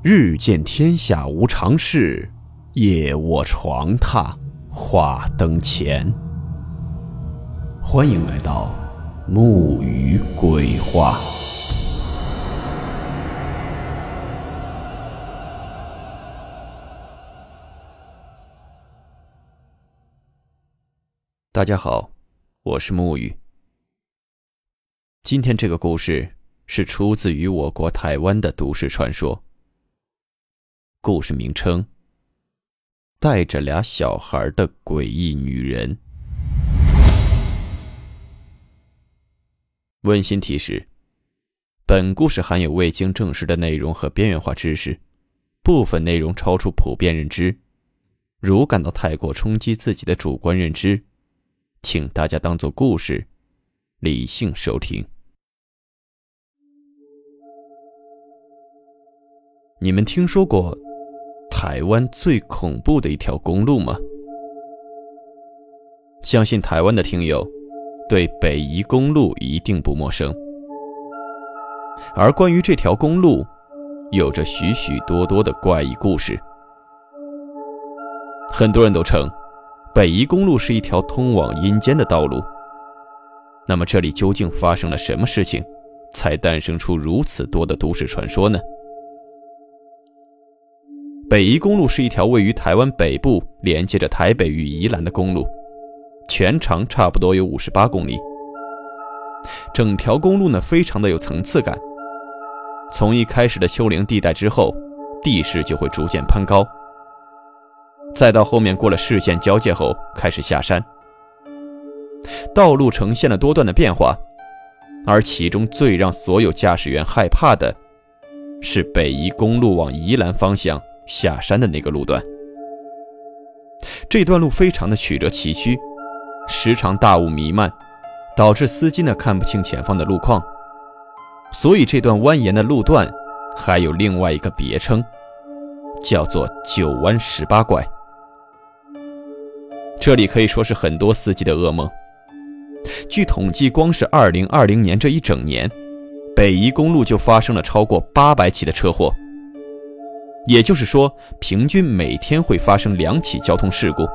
日见天下无常事，夜卧床榻话灯前。欢迎来到木鱼鬼话。大家好，我是木鱼。今天这个故事是出自于我国台湾的都市传说。故事名称：带着俩小孩的诡异女人。温馨提示：本故事含有未经证实的内容和边缘化知识，部分内容超出普遍认知。如感到太过冲击自己的主观认知，请大家当做故事，理性收听。你们听说过？台湾最恐怖的一条公路吗？相信台湾的听友对北宜公路一定不陌生。而关于这条公路，有着许许多多的怪异故事。很多人都称北宜公路是一条通往阴间的道路。那么这里究竟发生了什么事情，才诞生出如此多的都市传说呢？北宜公路是一条位于台湾北部、连接着台北与宜兰的公路，全长差不多有五十八公里。整条公路呢，非常的有层次感。从一开始的丘陵地带之后，地势就会逐渐攀高，再到后面过了视线交界后开始下山，道路呈现了多段的变化，而其中最让所有驾驶员害怕的，是北宜公路往宜兰方向。下山的那个路段，这段路非常的曲折崎岖，时常大雾弥漫，导致司机呢看不清前方的路况，所以这段蜿蜒的路段还有另外一个别称，叫做“九弯十八拐”。这里可以说是很多司机的噩梦。据统计，光是2020年这一整年，北宜公路就发生了超过800起的车祸。也就是说，平均每天会发生两起交通事故，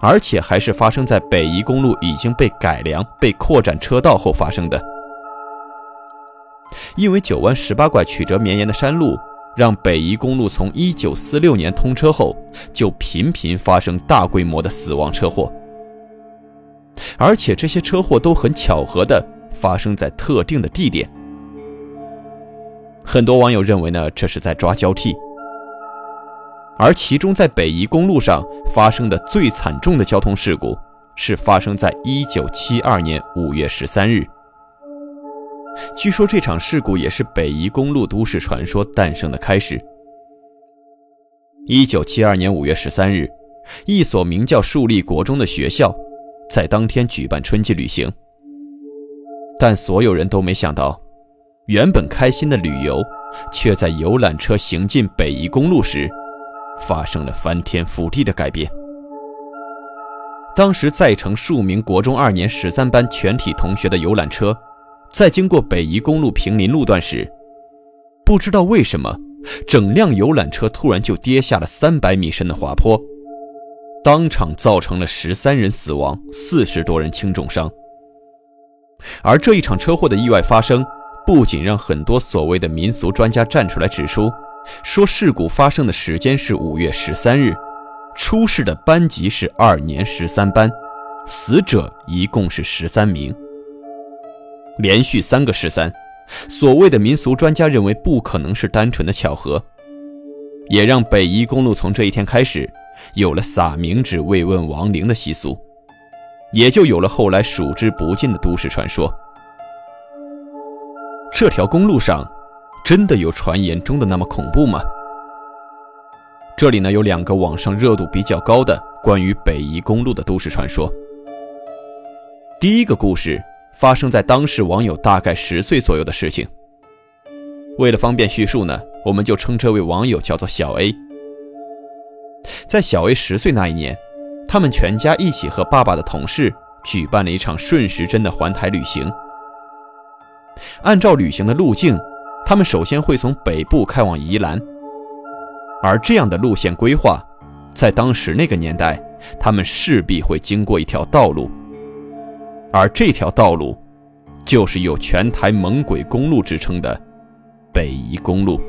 而且还是发生在北宜公路已经被改良、被扩展车道后发生的。因为九弯十八拐、曲折绵延的山路，让北宜公路从一九四六年通车后就频频发生大规模的死亡车祸，而且这些车祸都很巧合的发生在特定的地点。很多网友认为呢，这是在抓交替。而其中在北宜公路上发生的最惨重的交通事故，是发生在1972年5月13日。据说这场事故也是北宜公路都市传说诞生的开始。1972年5月13日，一所名叫树立国中的学校，在当天举办春季旅行，但所有人都没想到。原本开心的旅游，却在游览车行进北宜公路时，发生了翻天覆地的改变。当时载乘数名国中二年十三班全体同学的游览车，在经过北宜公路平林路段时，不知道为什么，整辆游览车突然就跌下了三百米深的滑坡，当场造成了十三人死亡，四十多人轻重伤。而这一场车祸的意外发生。不仅让很多所谓的民俗专家站出来指出，说事故发生的时间是五月十三日，出事的班级是二年十三班，死者一共是十三名，连续三个十三，所谓的民俗专家认为不可能是单纯的巧合，也让北宜公路从这一天开始有了撒冥纸慰问亡灵的习俗，也就有了后来数之不尽的都市传说。这条公路上，真的有传言中的那么恐怖吗？这里呢有两个网上热度比较高的关于北宜公路的都市传说。第一个故事发生在当时网友大概十岁左右的事情。为了方便叙述呢，我们就称这位网友叫做小 A。在小 A 十岁那一年，他们全家一起和爸爸的同事举办了一场顺时针的环台旅行。按照旅行的路径，他们首先会从北部开往宜兰，而这样的路线规划，在当时那个年代，他们势必会经过一条道路，而这条道路，就是有“全台猛鬼公路”之称的北宜公路。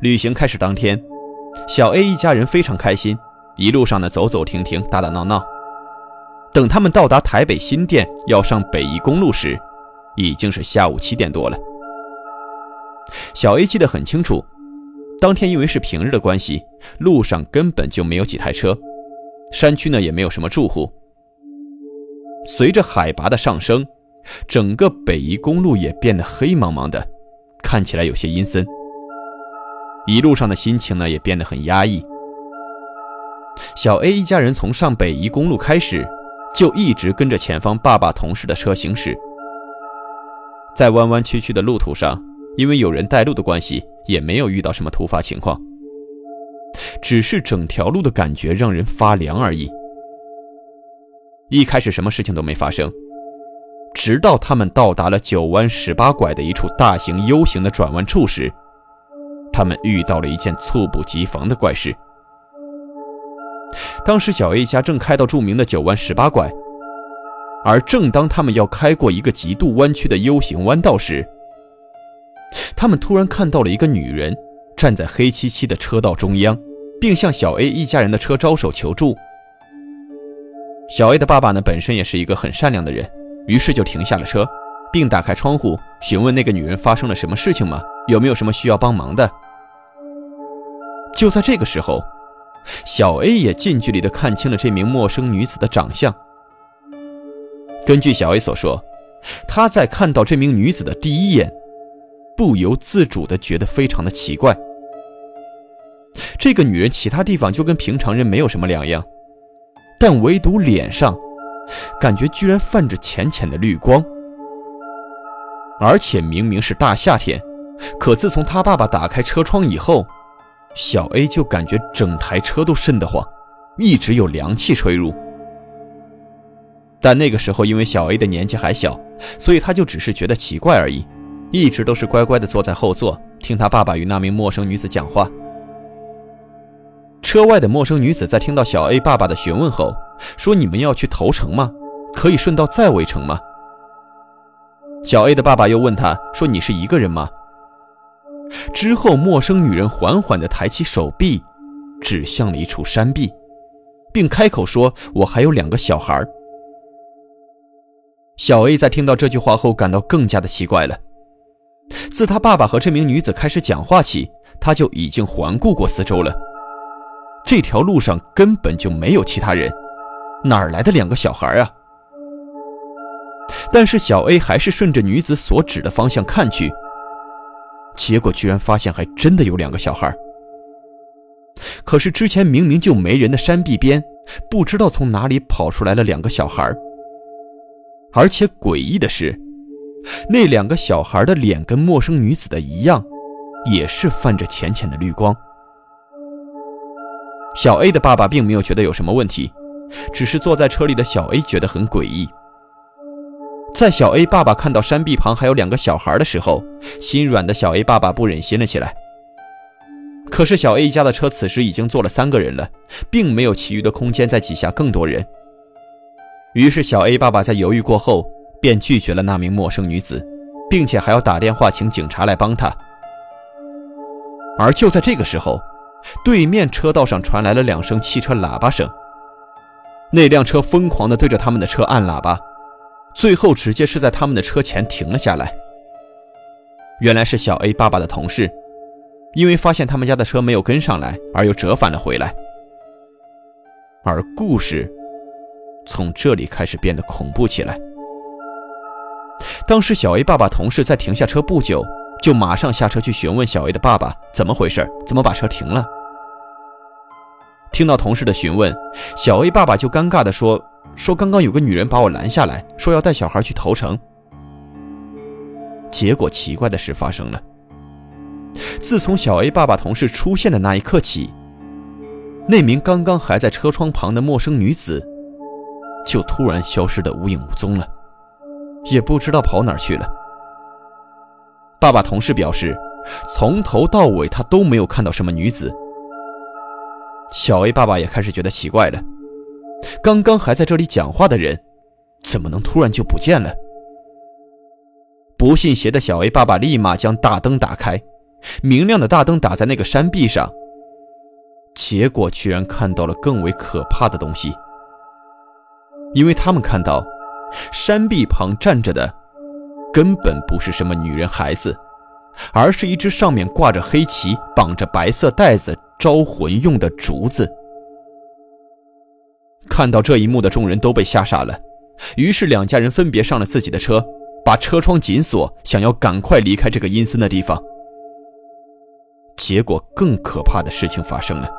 旅行开始当天，小 A 一家人非常开心，一路上呢走走停停，打打闹闹。等他们到达台北新店，要上北宜公路时，已经是下午七点多了。小 A 记得很清楚，当天因为是平日的关系，路上根本就没有几台车，山区呢也没有什么住户。随着海拔的上升，整个北宜公路也变得黑茫茫的，看起来有些阴森。一路上的心情呢也变得很压抑。小 A 一家人从上北宜公路开始，就一直跟着前方爸爸同事的车行驶。在弯弯曲曲的路途上，因为有人带路的关系，也没有遇到什么突发情况。只是整条路的感觉让人发凉而已。一开始什么事情都没发生，直到他们到达了九弯十八拐的一处大型 U 型的转弯处时，他们遇到了一件猝不及防的怪事。当时小 A 家正开到著名的九弯十八拐。而正当他们要开过一个极度弯曲的 U 型弯道时，他们突然看到了一个女人站在黑漆漆的车道中央，并向小 A 一家人的车招手求助。小 A 的爸爸呢，本身也是一个很善良的人，于是就停下了车，并打开窗户询问那个女人发生了什么事情吗？有没有什么需要帮忙的？就在这个时候，小 A 也近距离的看清了这名陌生女子的长相。根据小 A 所说，他在看到这名女子的第一眼，不由自主的觉得非常的奇怪。这个女人其他地方就跟平常人没有什么两样，但唯独脸上，感觉居然泛着浅浅的绿光。而且明明是大夏天，可自从他爸爸打开车窗以后，小 A 就感觉整台车都瘆得慌，一直有凉气吹入。但那个时候，因为小 A 的年纪还小，所以他就只是觉得奇怪而已，一直都是乖乖的坐在后座，听他爸爸与那名陌生女子讲话。车外的陌生女子在听到小 A 爸爸的询问后，说：“你们要去投诚吗？可以顺道再围城吗？”小 A 的爸爸又问他说：“你是一个人吗？”之后，陌生女人缓缓地抬起手臂，指向了一处山壁，并开口说：“我还有两个小孩。”小 A 在听到这句话后，感到更加的奇怪了。自他爸爸和这名女子开始讲话起，他就已经环顾过四周了。这条路上根本就没有其他人，哪儿来的两个小孩啊？但是小 A 还是顺着女子所指的方向看去，结果居然发现还真的有两个小孩。可是之前明明就没人的山壁边，不知道从哪里跑出来了两个小孩。而且诡异的是，那两个小孩的脸跟陌生女子的一样，也是泛着浅浅的绿光。小 A 的爸爸并没有觉得有什么问题，只是坐在车里的小 A 觉得很诡异。在小 A 爸爸看到山壁旁还有两个小孩的时候，心软的小 A 爸爸不忍心了起来。可是小 A 家的车此时已经坐了三个人了，并没有其余的空间再挤下更多人。于是，小 A 爸爸在犹豫过后，便拒绝了那名陌生女子，并且还要打电话请警察来帮他。而就在这个时候，对面车道上传来了两声汽车喇叭声。那辆车疯狂地对着他们的车按喇叭，最后直接是在他们的车前停了下来。原来是小 A 爸爸的同事，因为发现他们家的车没有跟上来，而又折返了回来。而故事。从这里开始变得恐怖起来。当时小 A 爸爸同事在停下车不久，就马上下车去询问小 A 的爸爸怎么回事，怎么把车停了。听到同事的询问，小 A 爸爸就尴尬地说：“说刚刚有个女人把我拦下来，说要带小孩去投诚。”结果奇怪的事发生了，自从小 A 爸爸同事出现的那一刻起，那名刚刚还在车窗旁的陌生女子。就突然消失的无影无踪了，也不知道跑哪去了。爸爸同事表示，从头到尾他都没有看到什么女子。小 A 爸爸也开始觉得奇怪了，刚刚还在这里讲话的人，怎么能突然就不见了？不信邪的小 A 爸爸立马将大灯打开，明亮的大灯打在那个山壁上，结果居然看到了更为可怕的东西，因为他们看到山壁旁站着的，根本不是什么女人孩子，而是一只上面挂着黑旗、绑着白色带子。招魂用的竹子。看到这一幕的众人都被吓傻了，于是两家人分别上了自己的车，把车窗紧锁，想要赶快离开这个阴森的地方。结果更可怕的事情发生了。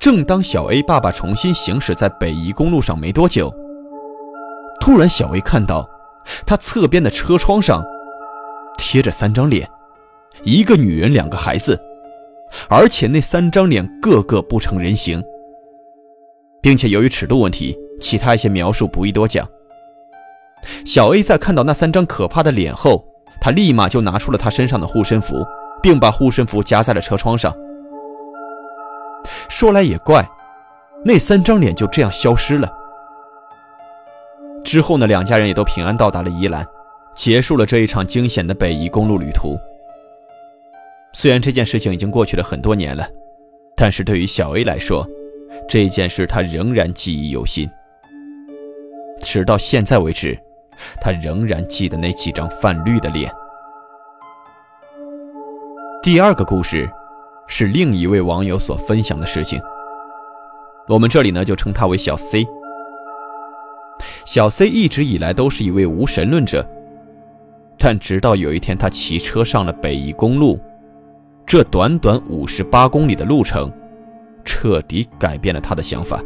正当小 A 爸爸重新行驶在北宜公路上没多久，突然小 A 看到，他侧边的车窗上贴着三张脸，一个女人，两个孩子。而且那三张脸个个不成人形，并且由于尺度问题，其他一些描述不宜多讲。小 A 在看到那三张可怕的脸后，他立马就拿出了他身上的护身符，并把护身符夹在了车窗上。说来也怪，那三张脸就这样消失了。之后呢，两家人也都平安到达了宜兰，结束了这一场惊险的北宜公路旅途。虽然这件事情已经过去了很多年了，但是对于小 A 来说，这件事他仍然记忆犹新。直到现在为止，他仍然记得那几张泛绿的脸。第二个故事，是另一位网友所分享的事情。我们这里呢就称他为小 C。小 C 一直以来都是一位无神论者，但直到有一天他骑车上了北宜公路。这短短五十八公里的路程，彻底改变了他的想法。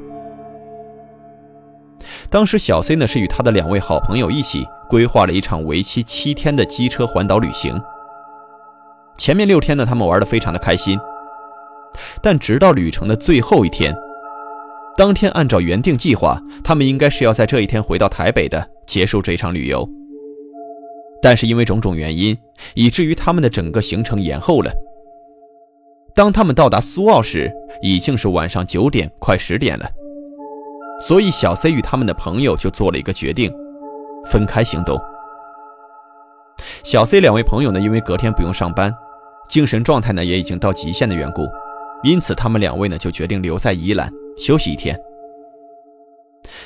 当时小 C 呢是与他的两位好朋友一起规划了一场为期七天的机车环岛旅行。前面六天呢，他们玩的非常的开心。但直到旅程的最后一天，当天按照原定计划，他们应该是要在这一天回到台北的，结束这场旅游。但是因为种种原因，以至于他们的整个行程延后了。当他们到达苏澳时，已经是晚上九点，快十点了。所以小 C 与他们的朋友就做了一个决定，分开行动。小 C 两位朋友呢，因为隔天不用上班，精神状态呢也已经到极限的缘故，因此他们两位呢就决定留在宜兰休息一天。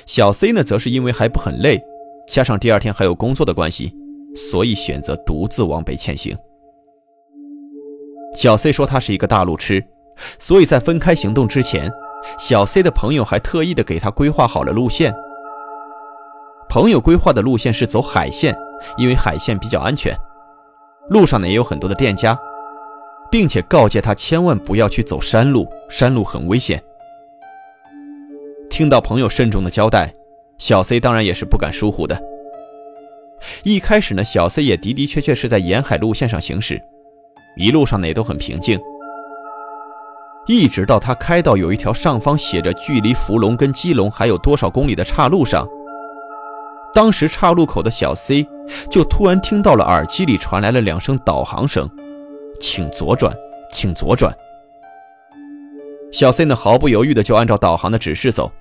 小 C 呢，则是因为还不很累，加上第二天还有工作的关系，所以选择独自往北前行。小 C 说他是一个大路痴，所以在分开行动之前，小 C 的朋友还特意的给他规划好了路线。朋友规划的路线是走海线，因为海线比较安全，路上呢也有很多的店家，并且告诫他千万不要去走山路，山路很危险。听到朋友慎重的交代，小 C 当然也是不敢疏忽的。一开始呢，小 C 也的的确确是在沿海路线上行驶。一路上呢也都很平静，一直到他开到有一条上方写着距离福隆跟基隆还有多少公里的岔路上，当时岔路口的小 C 就突然听到了耳机里传来了两声导航声：“请左转，请左转。”小 C 呢毫不犹豫的就按照导航的指示走，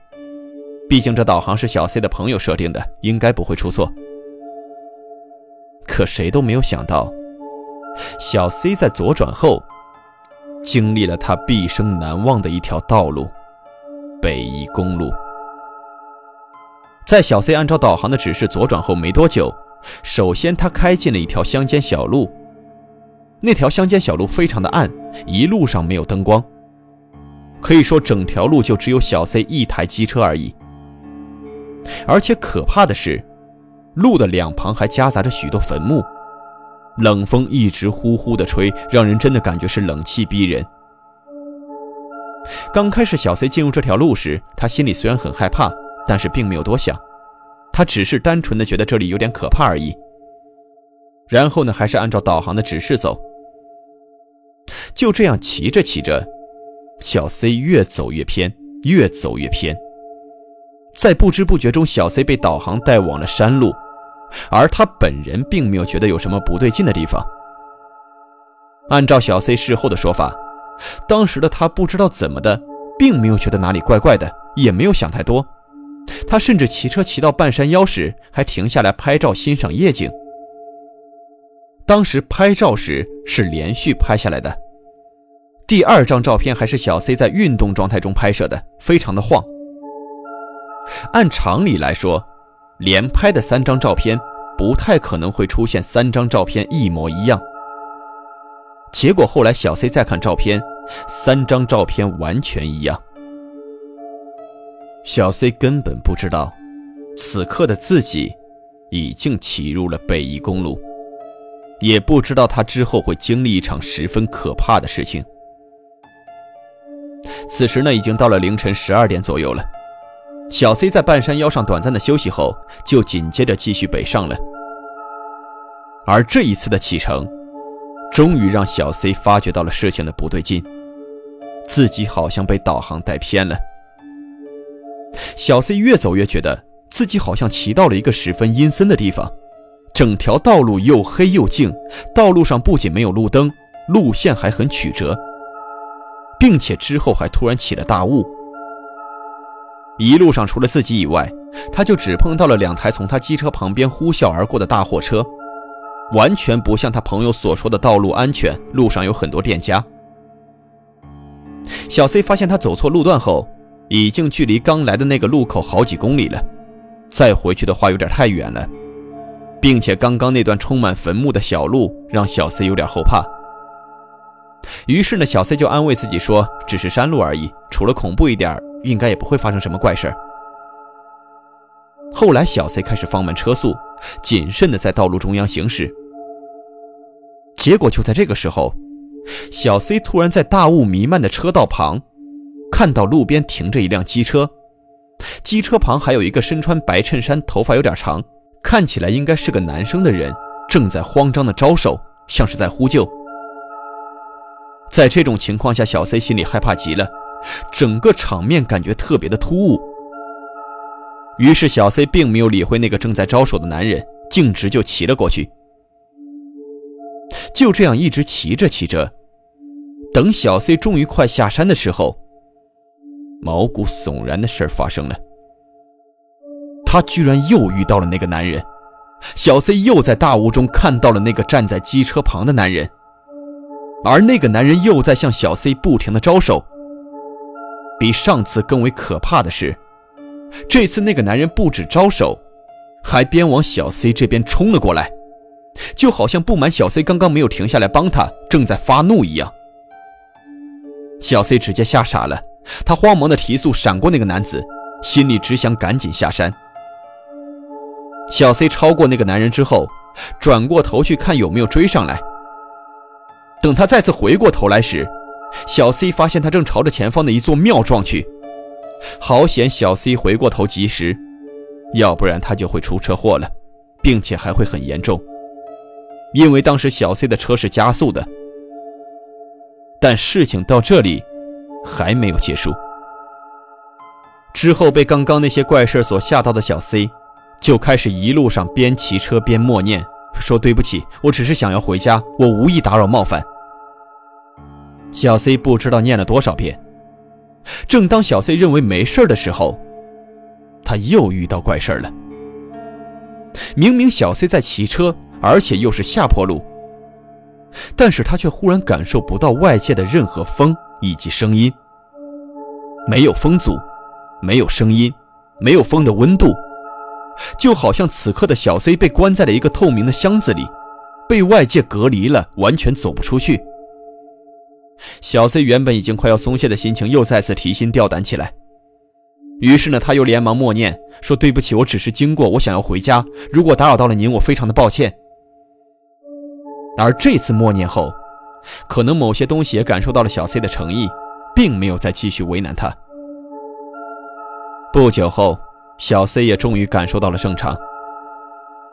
毕竟这导航是小 C 的朋友设定的，应该不会出错。可谁都没有想到。小 C 在左转后，经历了他毕生难忘的一条道路——北宜公路。在小 C 按照导航的指示左转后没多久，首先他开进了一条乡间小路。那条乡间小路非常的暗，一路上没有灯光，可以说整条路就只有小 C 一台机车而已。而且可怕的是，路的两旁还夹杂着许多坟墓。冷风一直呼呼地吹，让人真的感觉是冷气逼人。刚开始，小 C 进入这条路时，他心里虽然很害怕，但是并没有多想，他只是单纯的觉得这里有点可怕而已。然后呢，还是按照导航的指示走。就这样骑着骑着，小 C 越走越偏，越走越偏。在不知不觉中，小 C 被导航带往了山路。而他本人并没有觉得有什么不对劲的地方。按照小 C 事后的说法，当时的他不知道怎么的，并没有觉得哪里怪怪的，也没有想太多。他甚至骑车骑到半山腰时，还停下来拍照欣赏夜景。当时拍照时是连续拍下来的，第二张照片还是小 C 在运动状态中拍摄的，非常的晃。按常理来说，连拍的三张照片不太可能会出现三张照片一模一样。结果后来小 C 再看照片，三张照片完全一样。小 C 根本不知道，此刻的自己已经骑入了北宜公路，也不知道他之后会经历一场十分可怕的事情。此时呢，已经到了凌晨十二点左右了。小 C 在半山腰上短暂的休息后，就紧接着继续北上了。而这一次的启程，终于让小 C 发觉到了事情的不对劲，自己好像被导航带偏了。小 C 越走越觉得自己好像骑到了一个十分阴森的地方，整条道路又黑又静，道路上不仅没有路灯，路线还很曲折，并且之后还突然起了大雾。一路上除了自己以外，他就只碰到了两台从他机车旁边呼啸而过的大货车，完全不像他朋友所说的道路安全，路上有很多店家。小 C 发现他走错路段后。已经距离刚来的那个路口好几公里了，再回去的话有点太远了，并且刚刚那段充满坟墓的小路让小 C 有点后怕。于是呢，小 C 就安慰自己说：“只是山路而已，除了恐怖一点，应该也不会发生什么怪事后来，小 C 开始放慢车速，谨慎地在道路中央行驶。结果就在这个时候，小 C 突然在大雾弥漫的车道旁。看到路边停着一辆机车，机车旁还有一个身穿白衬衫、头发有点长，看起来应该是个男生的人，正在慌张的招手，像是在呼救。在这种情况下，小 C 心里害怕极了，整个场面感觉特别的突兀。于是小 C 并没有理会那个正在招手的男人，径直就骑了过去。就这样一直骑着骑着，等小 C 终于快下山的时候。毛骨悚然的事发生了，他居然又遇到了那个男人，小 C 又在大雾中看到了那个站在机车旁的男人，而那个男人又在向小 C 不停的招手。比上次更为可怕的是，这次那个男人不止招手，还边往小 C 这边冲了过来，就好像不满小 C 刚刚没有停下来帮他，正在发怒一样。小 C 直接吓傻了。他慌忙的提速闪过那个男子，心里只想赶紧下山。小 C 超过那个男人之后，转过头去看有没有追上来。等他再次回过头来时，小 C 发现他正朝着前方的一座庙撞去。好险，小 C 回过头及时，要不然他就会出车祸了，并且还会很严重。因为当时小 C 的车是加速的。但事情到这里。还没有结束。之后被刚刚那些怪事所吓到的小 C，就开始一路上边骑车边默念，说：“对不起，我只是想要回家，我无意打扰冒犯。”小 C 不知道念了多少遍。正当小 C 认为没事的时候，他又遇到怪事了。明明小 C 在骑车，而且又是下坡路，但是他却忽然感受不到外界的任何风。以及声音，没有风阻，没有声音，没有风的温度，就好像此刻的小 C 被关在了一个透明的箱子里，被外界隔离了，完全走不出去。小 C 原本已经快要松懈的心情又再次提心吊胆起来，于是呢，他又连忙默念说：“对不起，我只是经过，我想要回家。如果打扰到了您，我非常的抱歉。”而这次默念后。可能某些东西也感受到了小 C 的诚意，并没有再继续为难他。不久后，小 C 也终于感受到了正常，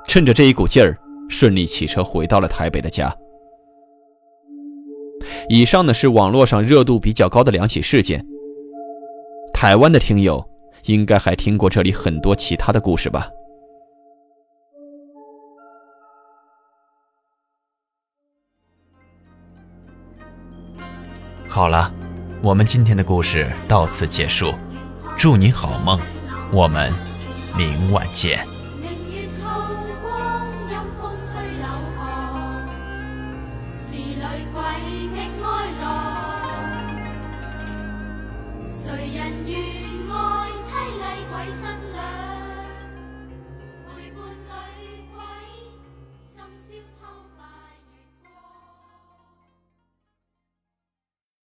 趁着这一股劲儿，顺利骑车回到了台北的家。以上呢，是网络上热度比较高的两起事件。台湾的听友应该还听过这里很多其他的故事吧。好了，我们今天的故事到此结束，祝你好梦，我们明晚见。